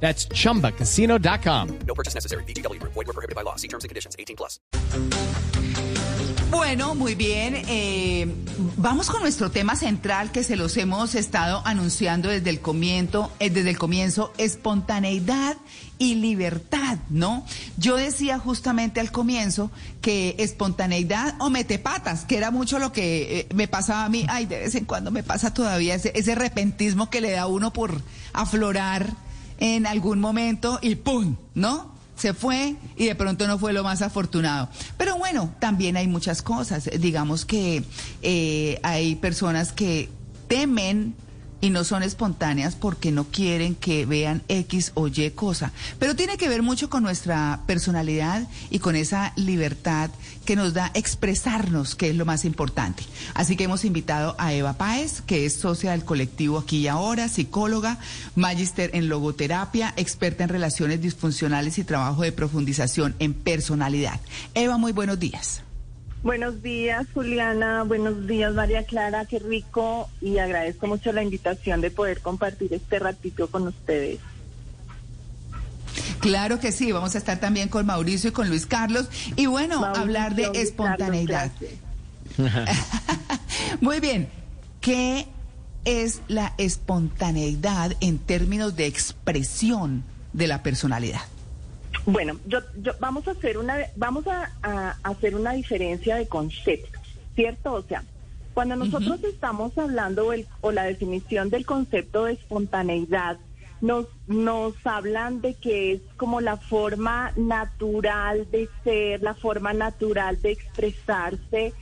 That's chumbacasino.com. No purchase necessary. BGW. Void were prohibited by law. See terms and conditions. 18 plus. Bueno, muy bien. eh, vamos con nuestro tema central que se los hemos estado anunciando desde el comienzo, eh, desde el comienzo, espontaneidad y libertad, ¿no? Yo decía justamente al comienzo que espontaneidad o metepatas, que era mucho lo que eh, me pasaba a mí, ay, de vez en cuando me pasa todavía ese, ese repentismo que le da a uno por aflorar en algún momento y ¡pum! ¿No? Se fue y de pronto no fue lo más afortunado. Pero bueno, también hay muchas cosas. Digamos que eh, hay personas que temen y no son espontáneas porque no quieren que vean X o Y cosa. Pero tiene que ver mucho con nuestra personalidad y con esa libertad que nos da expresarnos, que es lo más importante. Así que hemos invitado a Eva Páez, que es socia del colectivo Aquí y Ahora, psicóloga, magíster en logoterapia, experta en relaciones disfuncionales y trabajo de profundización en personalidad. Eva, muy buenos días. Buenos días, Juliana. Buenos días, María Clara. Qué rico y agradezco mucho la invitación de poder compartir este ratito con ustedes. Claro que sí, vamos a estar también con Mauricio y con Luis Carlos. Y bueno, Mauricio, hablar de Luis espontaneidad. Carlos. Muy bien, ¿qué es la espontaneidad en términos de expresión de la personalidad? Bueno, yo, yo- vamos a hacer una vamos a, a hacer una diferencia de conceptos, ¿cierto? O sea, cuando nosotros estamos hablando el- o la definición del concepto de espontaneidad, nos nos hablan de que es como la forma natural de ser, la forma natural de expresarse,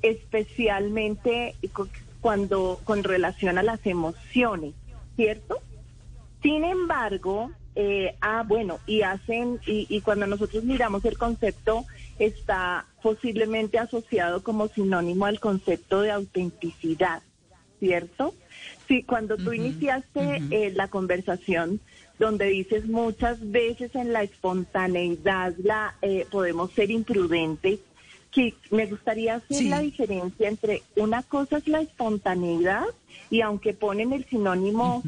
especialmente cu- cuando con relación a las emociones, ¿cierto? Sin embargo, eh, ah, bueno, y hacen, y, y cuando nosotros miramos el concepto, está posiblemente asociado como sinónimo al concepto de autenticidad, ¿cierto? Sí, cuando tú iniciaste eh, la conversación, donde dices muchas veces en la espontaneidad la eh, podemos ser imprudentes, que me gustaría hacer Sí. la diferencia entre una cosa es la espontaneidad y aunque ponen el sinónimo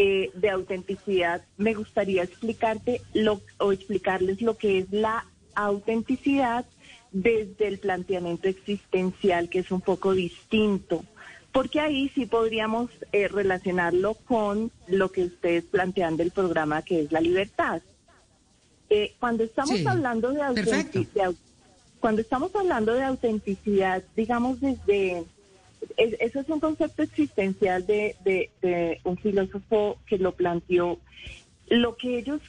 eh, de autenticidad, me gustaría explicarte lo, o explicarles lo que es la autenticidad desde el planteamiento existencial, que es un poco distinto, porque ahí sí podríamos eh, relacionarlo con lo que ustedes plantean del programa, que es la libertad. Eh, cuando estamos Sí, hablando de autenticidad, cuando estamos hablando de autenticidad, digamos desde es- eso es un concepto existencial de, de- de un filósofo que lo planteó. Lo que ellos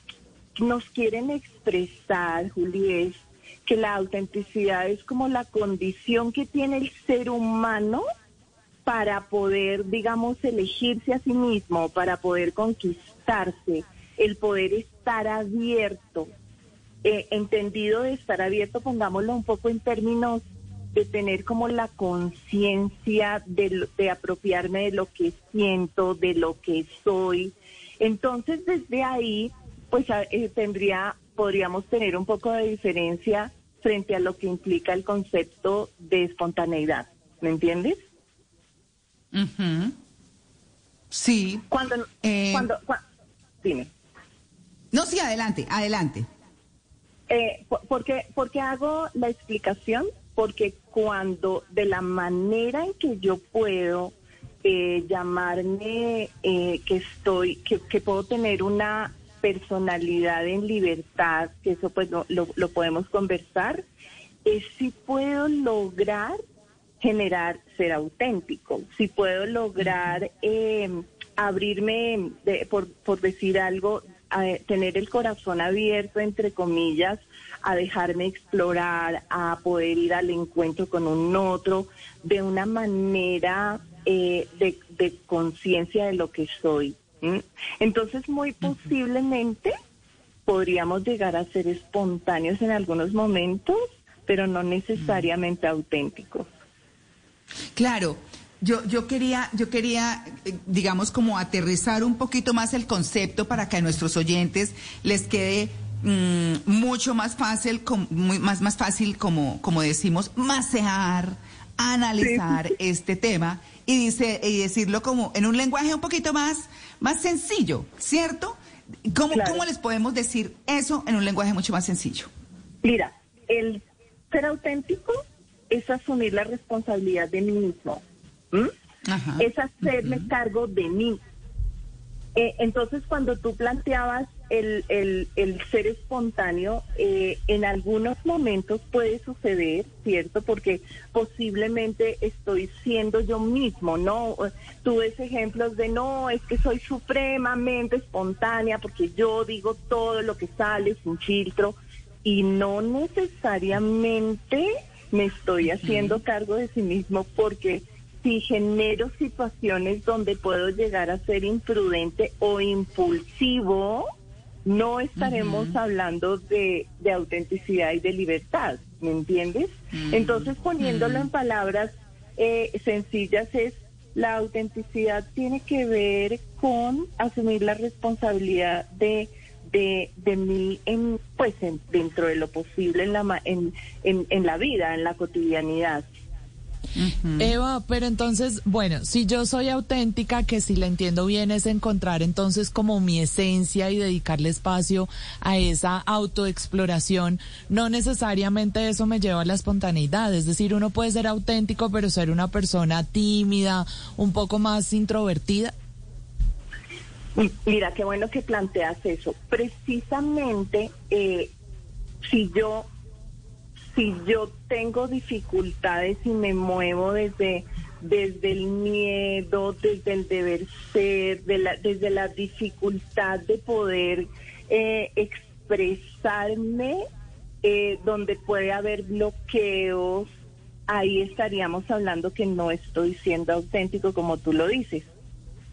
nos quieren expresar, Juli, es que la autenticidad es como la condición que tiene el ser humano para poder, digamos, elegirse a sí mismo, para poder conquistarse, el poder estar abierto. Eh, entendido de estar abierto, pongámoslo un poco en términos de tener como la conciencia de, de apropiarme de lo que siento, de lo que soy. Entonces, desde ahí, pues eh, tendría, podríamos tener un poco de diferencia frente a lo que implica el concepto de espontaneidad. ¿Me entiendes? Ujú. Sí. Cuando, Eh, cuando, cua- dime. No, sí, adelante, adelante. Eh, por- porque, porque hago la explicación, porque cuando de la manera en que yo puedo eh, llamarme eh, que estoy, que, que puedo tener una personalidad en libertad, que eso pues lo, lo, lo podemos conversar, es si puedo lograr generar ser auténtico, si puedo lograr eh, abrirme, de- por, por decir algo, a tener el corazón abierto, entre comillas, a dejarme explorar, a poder ir al encuentro con un otro de una manera eh, de, de conciencia de lo que soy. Entonces, muy posiblemente podríamos llegar a ser espontáneos en algunos momentos, pero no necesariamente auténticos. Claro. Yo, yo quería, yo quería, eh, digamos, como aterrizar un poquito más el concepto para que a nuestros oyentes les quede mm, mucho más fácil, com- muy, más, más fácil, como, como decimos, masear, analizar este tema y dice, y decirlo como en un lenguaje un poquito más, más sencillo, ¿cierto? ¿Cómo, Claro. ¿Cómo les podemos decir eso en un lenguaje mucho más sencillo? Mira, el ser auténtico es asumir la responsabilidad de mí mismo. ¿M? Ajá. Es hacerme cargo de mí. Eh, entonces, cuando tú planteabas el, el- el ser espontáneo, eh, en algunos momentos puede suceder, ¿cierto? Porque posiblemente estoy siendo yo mismo, ¿no? Tú ves ejemplos de, no, es que soy supremamente espontánea porque yo digo todo lo que sale sin filtro y no necesariamente me estoy haciendo cargo de sí mismo porque si genero situaciones donde puedo llegar a ser imprudente o impulsivo, no estaremos hablando de, de autenticidad y de libertad, ¿me entiendes? Entonces, poniéndolo en palabras eh, sencillas, es la autenticidad tiene que ver con asumir la responsabilidad de de, de mí en pues en- dentro de lo posible en la en, en la vida en la cotidianidad Eva, pero entonces, bueno, si yo soy auténtica, que si la entiendo bien es encontrar entonces como mi esencia y dedicarle espacio a esa autoexploración, no necesariamente eso me lleva a la espontaneidad, es decir, uno puede ser auténtico pero ser una persona tímida, un poco más introvertida. M- Mira, qué bueno que planteas eso. Precisamente, eh, si yo si yo tengo dificultades y me muevo desde desde el miedo, desde el deber ser, desde la dificultad de poder eh, expresarme, eh, donde puede haber bloqueos, ahí estaríamos hablando que no estoy siendo auténtico como tú lo dices.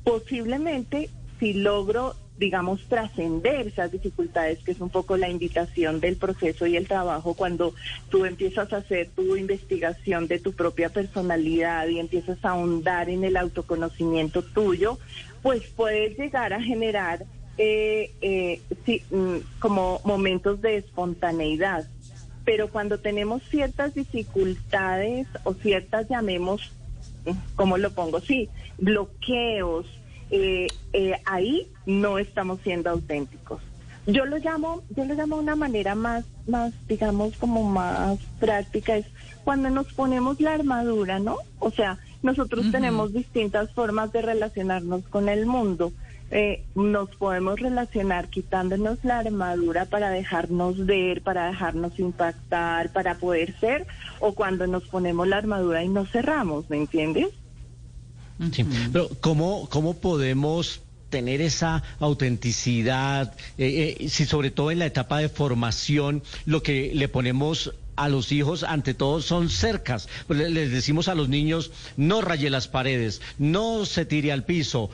Posiblemente si logro, digamos, trascender esas dificultades, que es un poco la invitación del proceso y el trabajo, cuando tú empiezas a hacer tu investigación de tu propia personalidad y empiezas a ahondar en el autoconocimiento tuyo, pues puedes llegar a generar eh, eh, mm, como momentos de espontaneidad. Pero cuando tenemos ciertas dificultades o ciertas, llamemos ¿cómo lo pongo? Sí, bloqueos, eh, eh, ahí no estamos siendo auténticos. Yo lo llamo, yo lo llamo de una manera más, más, digamos, como más práctica, es cuando nos ponemos la armadura, ¿no? O sea, nosotros tenemos distintas formas de relacionarnos con el mundo. Eh, nos podemos relacionar quitándonos la armadura para dejarnos ver, para dejarnos impactar, para poder ser, o cuando nos ponemos la armadura y nos cerramos, ¿me entiendes? Sí, pero ¿cómo, cómo podemos tener esa autenticidad, eh, eh, si sobre todo en la etapa de formación lo que le ponemos a los hijos ante todo son cercas. Le- les decimos a los niños, no raye las paredes, no se tire al piso.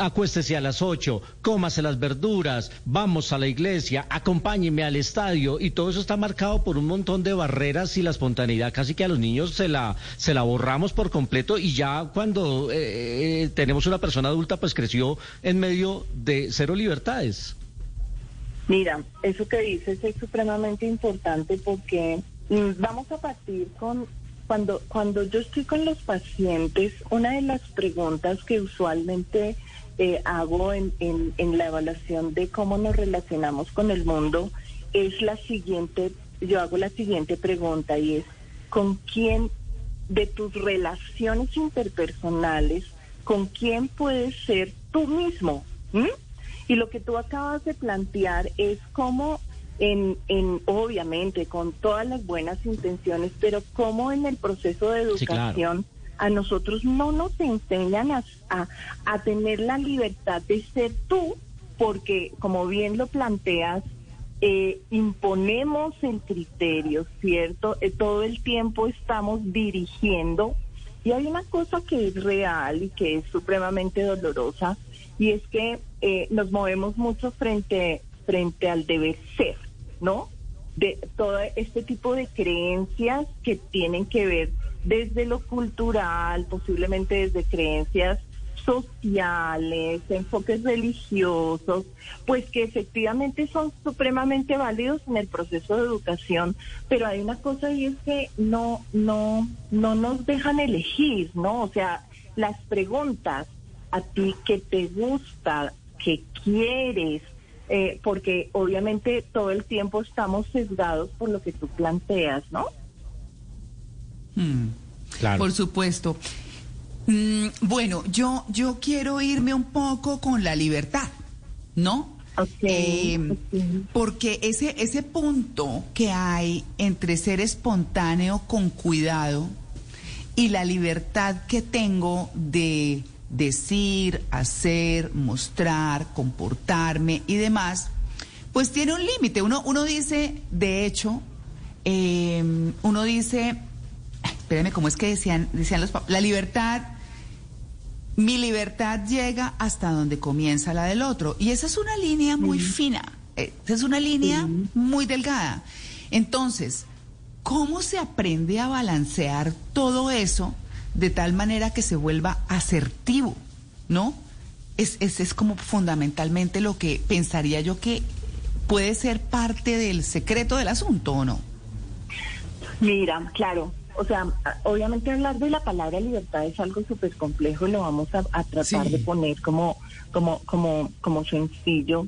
Acuéstese a las ocho, cómase las verduras, vamos a la iglesia, acompáñeme al estadio y todo eso está marcado por un montón de barreras y la espontaneidad casi que a los niños se la se la borramos por completo y ya cuando eh, eh, tenemos una persona adulta pues creció en medio de cero libertades. Mira, eso que dices es supremamente importante porque mm, vamos a partir con cuando cuando yo estoy con los pacientes, una de las preguntas que usualmente eh, hago en, en, en la evaluación de cómo nos relacionamos con el mundo es la siguiente, yo hago la siguiente pregunta y es, ¿con quién de tus relaciones interpersonales, con quién puedes ser tú mismo? ¿Mm? Y lo que tú acabas de plantear es cómo, en, en, obviamente, con todas las buenas intenciones, pero cómo en el proceso de Sí, claro. A nosotros no nos enseñan a, a, a tener la libertad de ser tú, porque como bien lo planteas, eh, imponemos el criterio, ¿cierto? Eh, todo el tiempo estamos dirigiendo. Y hay una cosa que es real y que es supremamente dolorosa, y es que eh, nos movemos mucho frente frente al deber ser, ¿no? De todo este tipo de creencias que tienen que ver desde lo cultural, posiblemente desde creencias sociales, enfoques religiosos, pues que efectivamente son supremamente válidos en el proceso de educación, pero hay una cosa y es que no no no nos dejan elegir, ¿no? O sea, las preguntas a ti que te gusta, que quieres, eh, porque obviamente todo el tiempo estamos sesgados por lo que tú planteas, ¿no? Mm, Claro. Por supuesto. Mm, bueno, yo, yo quiero irme un poco con la libertad, ¿no? Ok, Eh, ok. porque ese, ese punto que hay entre ser espontáneo con cuidado y la libertad que tengo de decir, hacer, mostrar, comportarme y demás, pues tiene un límite. Uno, uno dice, de hecho, eh, uno dice, espérame, ¿cómo es que decían, decían los papás? La libertad mi libertad llega hasta donde comienza la del otro. Y esa es una línea muy fina, eh, esa es una línea muy delgada. Entonces, ¿cómo se aprende a balancear todo eso de tal manera que se vuelva asertivo? ¿No? Es, es, es como fundamentalmente lo que pensaría yo que puede ser parte del secreto del asunto, ¿o no? Mira, claro, o sea, obviamente hablar de la palabra libertad es algo súper complejo y lo vamos a, a tratar Sí. de poner como, como, como, como sencillo,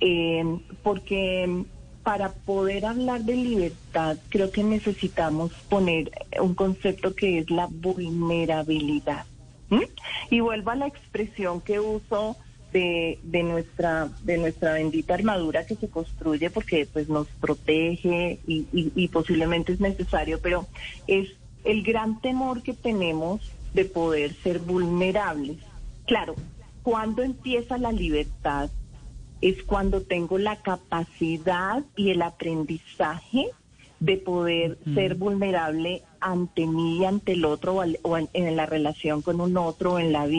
eh, porque para poder hablar de libertad creo que necesitamos poner un concepto que es la vulnerabilidad. Y vuelvo a la expresión que uso de, de nuestra de nuestra bendita armadura que se construye porque pues nos protege y, y- y posiblemente es necesario, pero es el gran temor que tenemos de poder ser vulnerables. Claro, cuando empieza la libertad es cuando tengo la capacidad y el aprendizaje de poder ser vulnerable ante mí ante el otro o, al- o en, en la relación con un otro en la vida.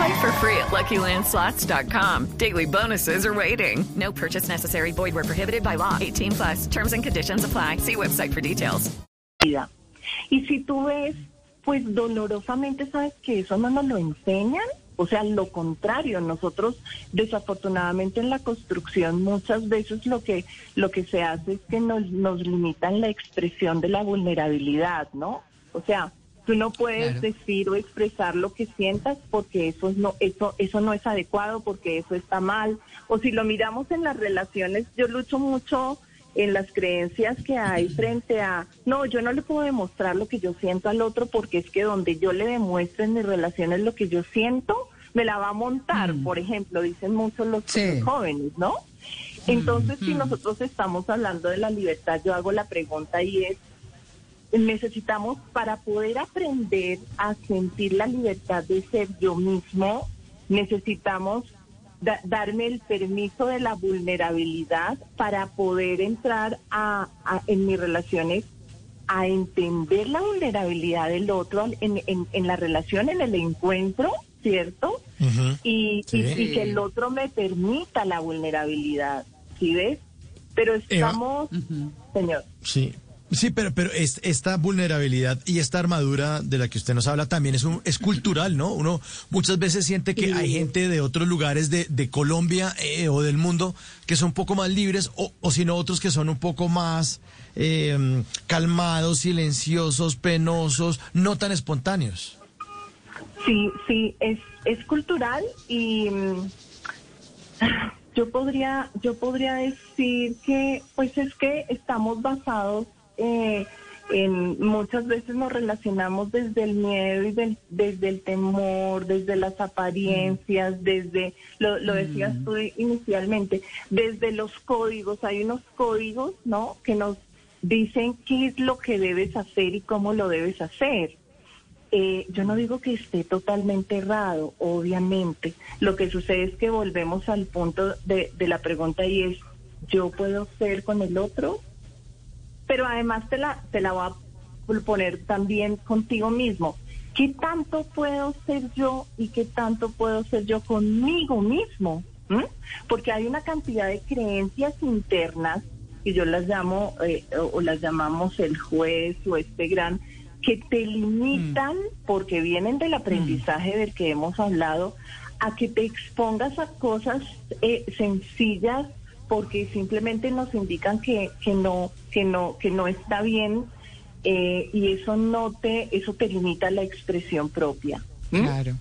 Play for free at LuckyLandSlots.com. Daily bonuses are waiting. No purchase necessary. Void where prohibited by law. 18 plus. Terms and conditions apply. See website for details. Y si tú ves, pues dolorosamente sabes que eso no nos lo enseñan. O sea, lo contrario, nosotros desafortunadamente en la construcción muchas veces lo que lo que se hace es que nos, nos limitan la expresión de la vulnerabilidad, ¿no? O sea, tú no puedes Claro. decir o expresar lo que sientas porque eso no eso eso no es adecuado, porque eso está mal. O si lo miramos en las relaciones, yo lucho mucho en las creencias que hay frente a, no, yo no le puedo demostrar lo que yo siento al otro porque es que donde yo le demuestre en mis relaciones lo que yo siento, me la va a montar, por ejemplo, dicen muchos los, Sí. jóvenes, ¿no? Entonces, si nosotros estamos hablando de la libertad, yo hago la pregunta y es, necesitamos para poder aprender a sentir la libertad de ser yo mismo, necesitamos da- darme el permiso de la vulnerabilidad para poder entrar a, a- en mis relaciones a entender la vulnerabilidad del otro en, en- en la relación, en el encuentro, ¿cierto? y, y- y que el otro me permita la vulnerabilidad, ¿sí ves? Pero estamos, señor. Sí. Sí, pero, pero es- esta vulnerabilidad y esta armadura de la que usted nos habla también es, un, es cultural, ¿no? Uno muchas veces siente que hay gente de otros lugares de, de Colombia eh, o del mundo que son un poco más libres o, o si no otros que son un poco más eh, calmados, silenciosos, penosos, no tan espontáneos. Sí, sí, es, es cultural y mm, yo podría, yo podría decir que, pues es que estamos basados eh, en, muchas veces nos relacionamos desde el miedo y del- desde el temor, desde las apariencias, desde, lo, lo decías tú inicialmente, desde los códigos, hay unos códigos, ¿no? Que nos dicen qué es lo que debes hacer y cómo lo debes hacer. eh, yo no digo que esté totalmente errado, obviamente. Lo que sucede es que volvemos al punto de, de la pregunta y es, ¿yo puedo ser con el otro? Pero además te la, te la voy a poner también contigo mismo. ¿Qué tanto puedo ser yo y qué tanto puedo ser yo conmigo mismo? ¿Mm? Porque hay una cantidad de creencias internas, que yo las llamo, eh, o, las llamamos el juez o este gran, que te limitan, porque vienen del aprendizaje del que hemos hablado, a que te expongas a cosas eh, sencillas porque simplemente nos indican que, que no que no que no está bien eh, y eso no te eso te limita la expresión propia ¿Mm? Claro.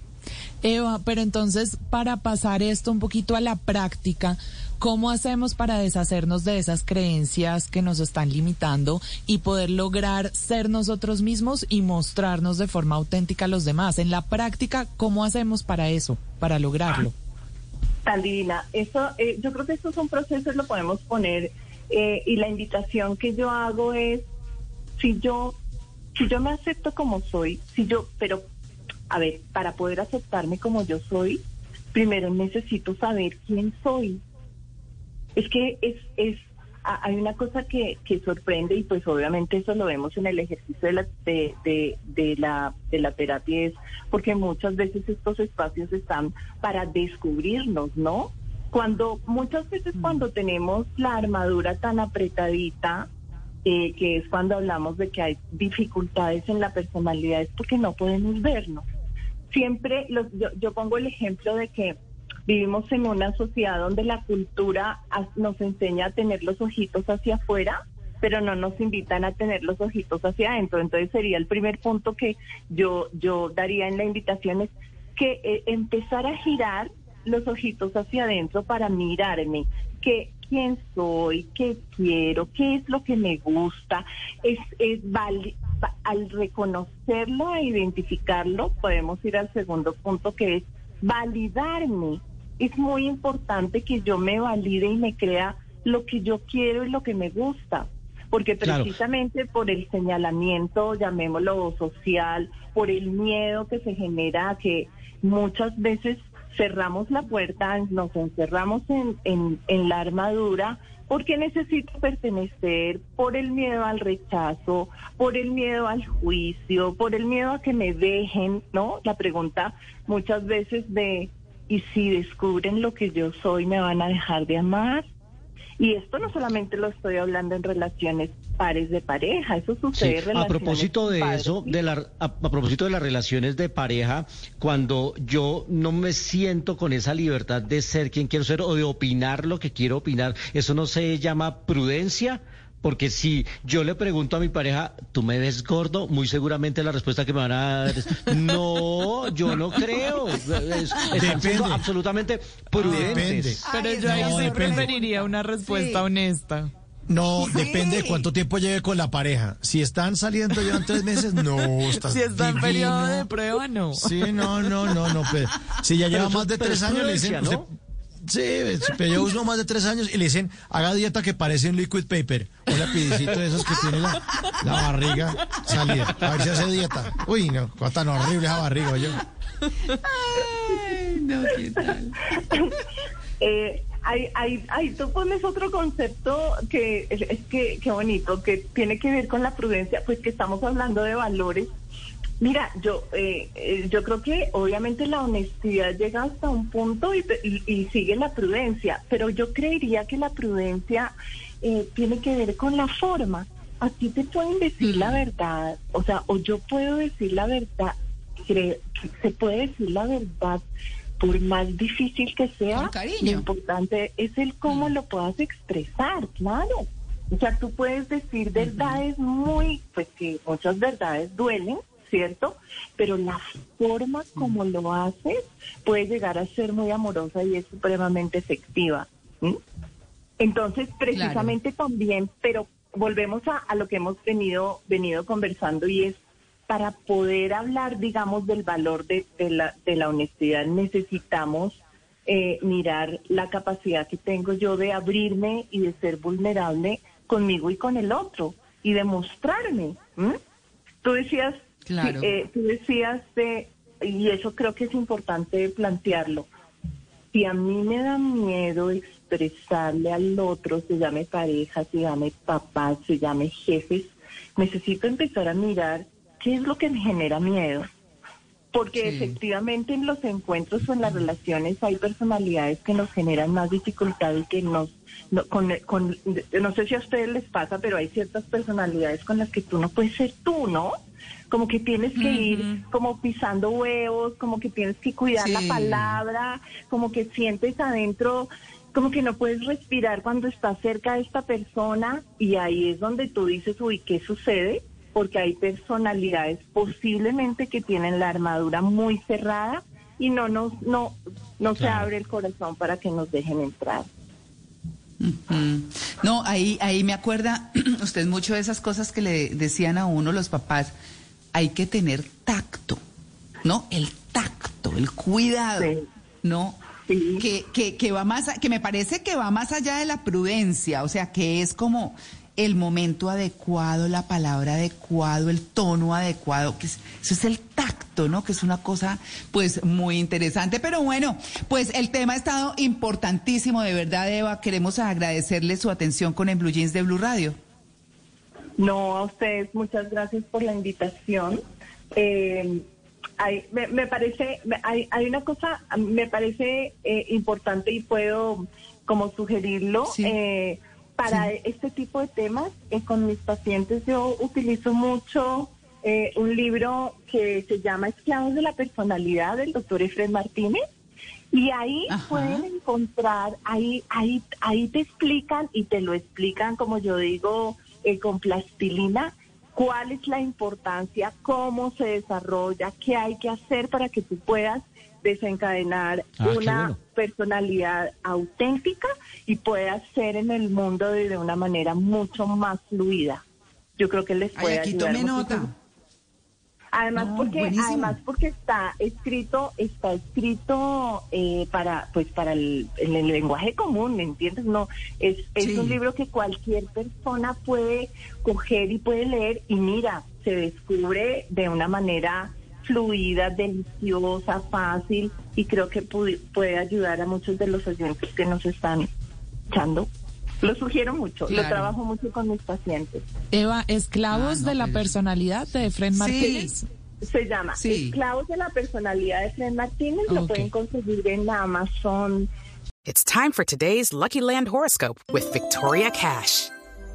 Eva, pero entonces para pasar esto un poquito a la práctica, ¿cómo hacemos para deshacernos de esas creencias que nos están limitando y poder lograr ser nosotros mismos y mostrarnos de forma auténtica a los demás? En la práctica, ¿cómo hacemos para eso, para lograrlo? Tan divina. Eso eh, yo creo que estos son procesos lo podemos poner eh, y la invitación que yo hago es si yo si yo me acepto como soy si yo pero a ver para poder aceptarme como yo soy primero necesito saber quién soy. Es que es, es hay una cosa que, que sorprende y pues obviamente eso lo vemos en el ejercicio de la, de, de, de la, de la terapia es porque muchas veces estos espacios están para descubrirnos, ¿no? Cuando muchas veces cuando tenemos la armadura tan apretadita, eh, que es cuando hablamos de que hay dificultades en la personalidad, es porque no podemos vernos siempre los- yo, yo pongo el ejemplo de que vivimos en una sociedad donde la cultura nos enseña a tener los ojitos hacia afuera, pero no nos invitan a tener los ojitos hacia adentro. Entonces sería el primer punto que yo, yo daría en la invitación es que eh, empezar a girar los ojitos hacia adentro para mirarme, que quién soy, qué quiero, qué es lo que me gusta, es, es al reconocerlo e identificarlo, podemos ir al segundo punto que es validarme. Es muy importante que yo me valide y me crea lo que yo quiero y lo que me gusta. Porque Claro. precisamente por el señalamiento, llamémoslo social, por el miedo que se genera, que muchas veces cerramos la puerta, nos encerramos en, en, en la armadura porque necesito pertenecer, por el miedo al rechazo, por el miedo al juicio, por el miedo a que me dejen, ¿no? La pregunta muchas veces de, ¿y si descubren lo que yo soy, me van a dejar de amar? Y esto no solamente lo estoy hablando en relaciones pares de pareja, eso Sí, sucede en a propósito de padres eso, de la, a, a propósito de las relaciones de pareja, cuando yo no me siento con esa libertad de ser quien quiero ser o de opinar lo que quiero opinar, ¿eso no se llama prudencia? Porque si yo le pregunto a mi pareja, ¿tú me ves gordo? Muy seguramente la respuesta que me van a dar es, no, yo no creo. Es- están siendo Depende. absolutamente prudentes. Pero Ay, yo ahí no, sí depende. preferiría una respuesta Sí. honesta. No, Sí. depende de cuánto tiempo lleve con la pareja. Si están saliendo llevan tres meses, no, estás Si está en periodo de prueba, no. Sí, no, no, no, no. Pero, si ya lleva más de pero tres es años, le dicen. ¿no? usted- sí, pero yo uso más de tres años y le dicen, haga dieta que parece un liquid paper. Un lapidicito de esos que tiene la, la barriga salida. A ver si hace dieta. Uy, no, cuánta tan horrible esa barriga, yo. Ay, no, ¿qué tal? Eh, tú pones otro concepto que es, es que, qué bonito, que tiene que ver con la prudencia, pues que estamos hablando de valores. Mira, yo, eh, eh, yo creo que obviamente la honestidad llega hasta un punto y, y- y sigue la prudencia, pero yo creería que la prudencia eh, tiene que ver con la forma. A ti te pueden decir la verdad, o sea, o yo puedo decir la verdad, cre- se puede decir la verdad por más difícil que sea, lo importante es el cómo lo puedas expresar, claro. O sea, tú puedes decir verdades muy, pues que muchas verdades duelen, ¿cierto? Pero la forma como lo haces puede llegar a ser muy amorosa y es supremamente efectiva. Entonces, precisamente también, pero volvemos a, a lo que hemos venido, venido conversando y es para poder hablar, digamos, del valor de, de la, de la honestidad, necesitamos eh, mirar la capacidad que tengo yo de abrirme y de ser vulnerable conmigo y con el otro y de mostrarme. ¿m? Tú decías, Claro. Eh, tú decías de, y eso creo que es importante plantearlo, si a mí me da miedo expresarle al otro, se llame pareja, se llame papá, se llame jefes, necesito empezar a mirar qué es lo que me genera miedo. Porque efectivamente en los encuentros o en las relaciones hay personalidades que nos generan más dificultad y que nos, no, con, con, no sé si a ustedes les pasa, pero hay ciertas personalidades con las que tú no puedes ser tú, ¿no? Como que tienes que ir como pisando huevos, como que tienes que cuidar la palabra, como que sientes adentro, como que no puedes respirar cuando estás cerca de esta persona y ahí es donde tú dices, uy, ¿qué sucede? Porque hay personalidades posiblemente que tienen la armadura muy cerrada y no nos, no, no se abre el corazón para que nos dejen entrar. No, ahí, ahí me acuerda usted mucho de esas cosas que le decían a uno los papás. Hay que tener tacto, ¿no? El tacto, el cuidado, Sí. ¿no? Sí. Que, que, que va más, que me parece que va más allá de la prudencia, o sea, que es como el momento adecuado, la palabra adecuado, el tono adecuado, que es- eso es el tacto, ¿no? Que es una cosa, pues, muy interesante. Pero bueno, pues el tema ha estado importantísimo, de verdad, Eva. Queremos agradecerle su atención con el Blue Jeans de Blue Radio. No, a ustedes muchas gracias por la invitación. Eh, hay- me, me parece, hay, hay una cosa, me parece eh, importante y puedo como sugerirlo. Sí. eh, para este tipo de temas, eh, con mis pacientes yo utilizo mucho eh, un libro que se llama Esclavos de la Personalidad del doctor Efred Martínez. Y ahí Ajá. pueden encontrar, ahí, ahí, ahí te explican y te lo explican, como yo digo, eh, con plastilina, cuál es la importancia, cómo se desarrolla, qué hay que hacer para que tú puedas desencadenar Ah, una bueno. personalidad auténtica y puedas ser en el mundo de, de una manera mucho más fluida. Yo creo que les Ay, puede aquí ayudar tome muchísimo. nota. Además porque buenísimo. además porque está escrito está escrito eh, para pues para el, en el lenguaje común, ¿me entiendes? No es es Sí. un libro que cualquier persona puede coger y puede leer y mira se descubre de una manera fluida, deliciosa, fácil y creo que pudi- puede ayudar a muchos de los oyentes que nos están echando. Lo sugiero mucho, lo Claro. trabajo mucho con mis pacientes. Eva, esclavos Ah, no, de la pero- personalidad de Efren Martínez. Se llama Sí. Esclavos de la Personalidad de Fred Martínez. Lo Ok. pueden conseguir en Amazon. It's time for today's Lucky Land horoscope with Victoria Cash.